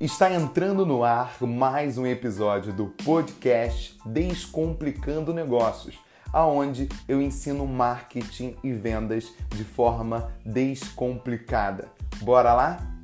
Está entrando no ar mais um episódio do podcast Descomplicando Negócios, aonde eu ensino marketing e vendas de forma descomplicada. Bora lá?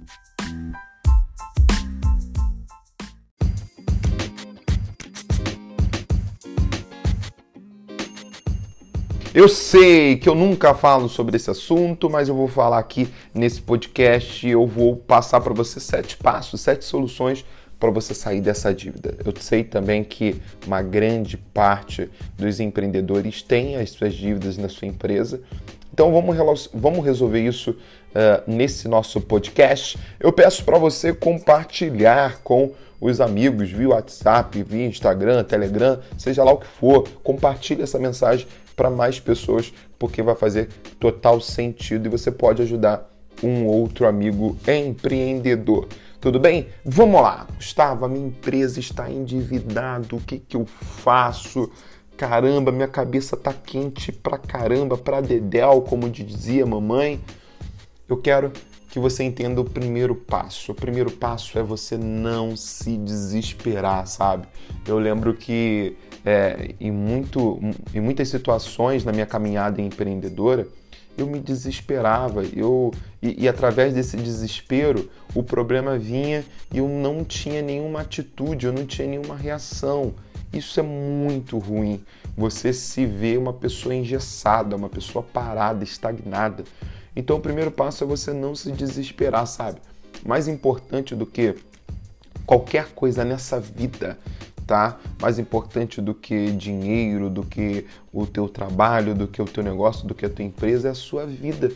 Eu sei que eu nunca falo sobre esse assunto, mas eu vou falar aqui nesse podcast. Eu vou passar para você sete passos, sete soluções para você sair dessa dívida. Eu sei também que uma grande parte dos empreendedores tem as suas dívidas na sua empresa. Então vamos, vamos resolver isso uh, nesse nosso podcast. Eu peço para você compartilhar com os amigos via WhatsApp, via Instagram, Telegram, seja lá o que for. Compartilhe essa mensagem para mais pessoas, porque vai fazer total sentido e você pode ajudar um outro amigo empreendedor. Tudo bem? Vamos lá. Gustavo, a minha empresa está endividada. O que, que eu faço? Caramba, minha cabeça tá quente pra caramba, pra dedéu, como dizia mamãe. Eu quero que você entenda o primeiro passo. O primeiro passo é você não se desesperar, sabe? Eu lembro que é, em, muito, em muitas situações na minha caminhada empreendedora, eu me desesperava. Eu, e, e, através desse desespero, o problema vinha e eu não tinha nenhuma atitude, eu não tinha nenhuma reação. Isso é muito ruim. Você se vê uma pessoa engessada, uma pessoa parada, estagnada. Então, o primeiro passo é você não se desesperar, sabe? Mais importante do que qualquer coisa nessa vida, tá? Mais importante do que dinheiro, do que o teu trabalho, do que o teu negócio, do que a tua empresa é a sua vida,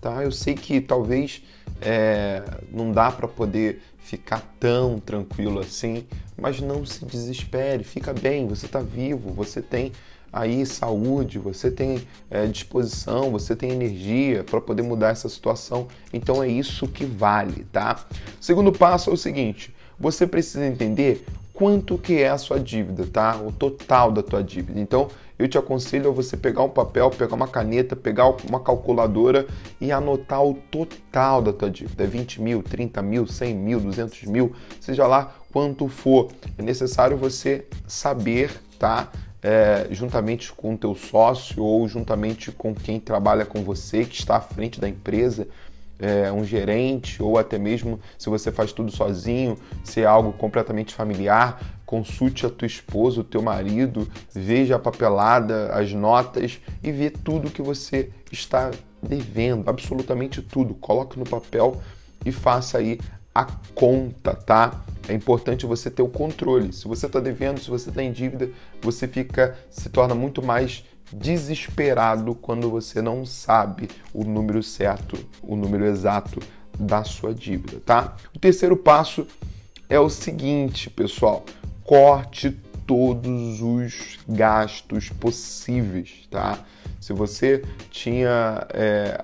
tá? Eu sei que talvez é, não dá para poder ficar tão tranquilo assim, mas não se desespere, fica bem, você está vivo, você tem aí saúde, você tem é, disposição, você tem energia para poder mudar essa situação. Então é isso que vale, tá? Segundo passo é o seguinte: você precisa entender quanto que é a sua dívida, tá? O total da tua dívida. Então, eu te aconselho a você pegar um papel, pegar uma caneta, pegar uma calculadora e anotar o total da tua dívida. 20 mil, 30 mil, 100 mil, 200 mil, seja lá quanto for. É necessário você saber, tá? É, juntamente com o teu sócio ou juntamente com quem trabalha com você, que está à frente da empresa, é, um gerente ou até mesmo se você faz tudo sozinho, se é algo completamente familiar, consulte a tua esposa, o teu marido, veja a papelada, as notas e vê tudo que você está devendo, absolutamente tudo. Coloque no papel e faça aí a conta, tá? É importante você ter o controle. Se você está devendo, se você está em dívida, você fica se torna muito mais desesperado quando você não sabe o número certo, o número exato da sua dívida, tá? O terceiro passo é o seguinte, pessoal: corte todos os gastos possíveis, tá? Se você tinha é,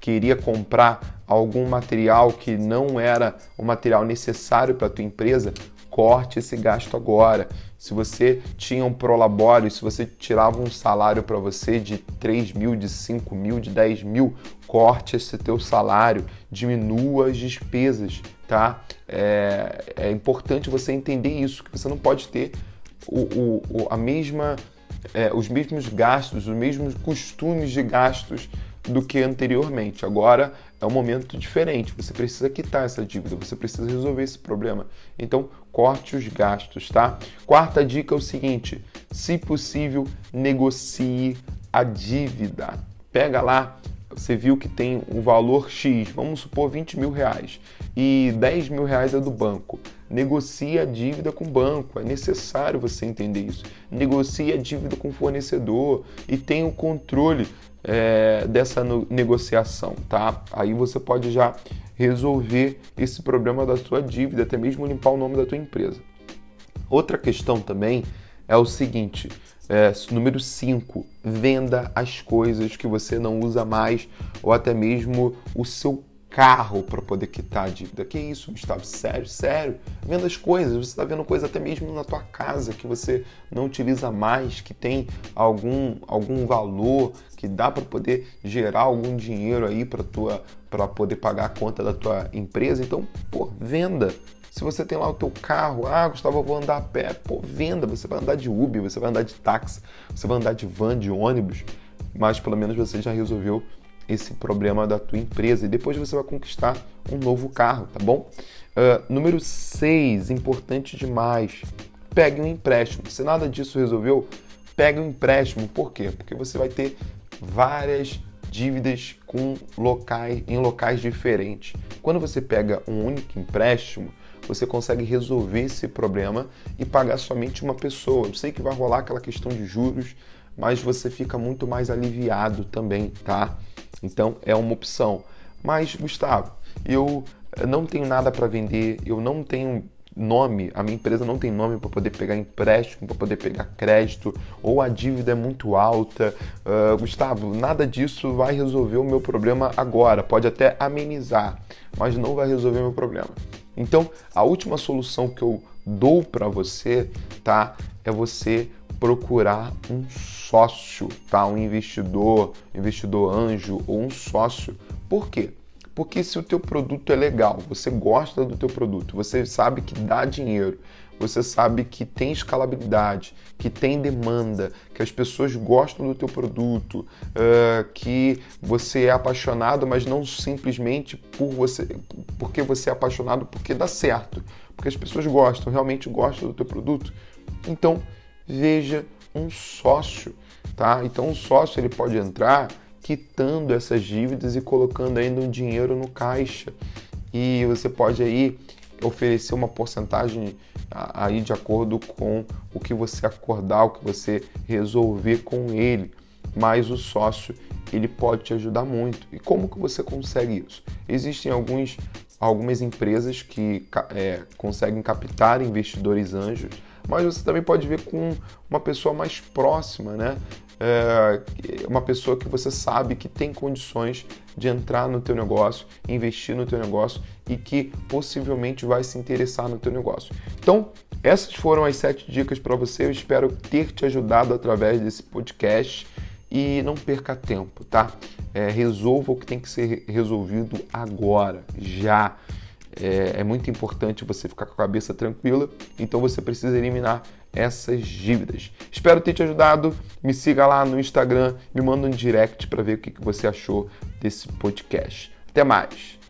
queria comprar algum material que não era o material necessário para a tua empresa, corte esse gasto agora. Se você tinha um prolabore, se você tirava um salário para você de 3 mil, de 5 mil, de 10 mil, corte esse teu salário, diminua as despesas, tá? É, é importante você entender isso, que você não pode ter o, o, a mesma, é, os mesmos gastos, os mesmos costumes de gastos do que anteriormente. Agora é um momento diferente. Você precisa quitar essa dívida, você precisa resolver esse problema. Então, corte os gastos, tá? Quarta dica é o seguinte: se possível, negocie a dívida. Pega lá, você viu que tem um valor X, vamos supor 20 mil reais, e 10 mil reais é do banco. Negocie a dívida com o banco, é necessário você entender isso. Negocie a dívida com o fornecedor e tenha o controle é, dessa negociação, tá? Aí você pode já resolver esse problema da sua dívida, até mesmo limpar o nome da tua empresa. Outra questão também é o seguinte: é, número 5, venda as coisas que você não usa mais ou até mesmo o seu carro para poder quitar a dívida. Que isso, Gustavo? Sério, sério? Venda as coisas. Você está vendo coisa até mesmo na tua casa que você não utiliza mais, que tem algum, algum valor, que dá para poder gerar algum dinheiro aí para tua para poder pagar a conta da tua empresa. Então, pô, venda. Se você tem lá o teu carro, ah, Gustavo, eu vou andar a pé, pô, venda, você vai andar de Uber, você vai andar de táxi, você vai andar de van, de ônibus, mas pelo menos você já resolveu esse problema da tua empresa e depois você vai conquistar um novo carro, tá bom? Uh, número 6, importante demais, pegue um empréstimo. Se nada disso resolveu, pegue um empréstimo. Por quê? Porque você vai ter várias dívidas com locais, em locais diferentes. Quando você pega um único empréstimo, você consegue resolver esse problema e pagar somente uma pessoa. Eu sei que vai rolar aquela questão de juros, mas você fica muito mais aliviado também, tá? Então é uma opção. Mas, Gustavo, eu não tenho nada para vender, eu não tenho nome, a minha empresa não tem nome para poder pegar empréstimo, para poder pegar crédito, ou a dívida é muito alta. Uh, Gustavo, nada disso vai resolver o meu problema agora. Pode até amenizar, mas não vai resolver o meu problema. Então, a última solução que eu dou para você, tá, é você procurar um sócio, tá? Um investidor, investidor anjo ou um sócio. Por quê? Porque se o teu produto é legal, você gosta do teu produto, você sabe que dá dinheiro, você sabe que tem escalabilidade, que tem demanda, que as pessoas gostam do teu produto, uh, que você é apaixonado, mas não simplesmente por você, porque você é apaixonado porque dá certo, porque as pessoas gostam, realmente gostam do teu produto. Então veja um sócio, tá? Então um sócio ele pode entrar quitando essas dívidas e colocando ainda um dinheiro no caixa. E você pode aí oferecer uma porcentagem aí de acordo com o que você acordar, o que você resolver com ele. Mas o sócio ele pode te ajudar muito. E como que você consegue isso? Existem alguns, algumas empresas que é, conseguem captar investidores anjos, mas você também pode ver com uma pessoa mais próxima, né? é, uma pessoa que você sabe que tem condições de entrar no teu negócio, investir no teu negócio e que possivelmente vai se interessar no teu negócio. Então, essas foram as sete dicas para você. Eu espero ter te ajudado através desse podcast e não perca tempo, tá? É, resolva o que tem que ser resolvido agora, já. É, é muito importante você ficar com a cabeça tranquila, então você precisa eliminar essas dívidas. Espero ter te ajudado. Me siga lá no Instagram, me manda um direct para ver o que você achou desse podcast. Até mais!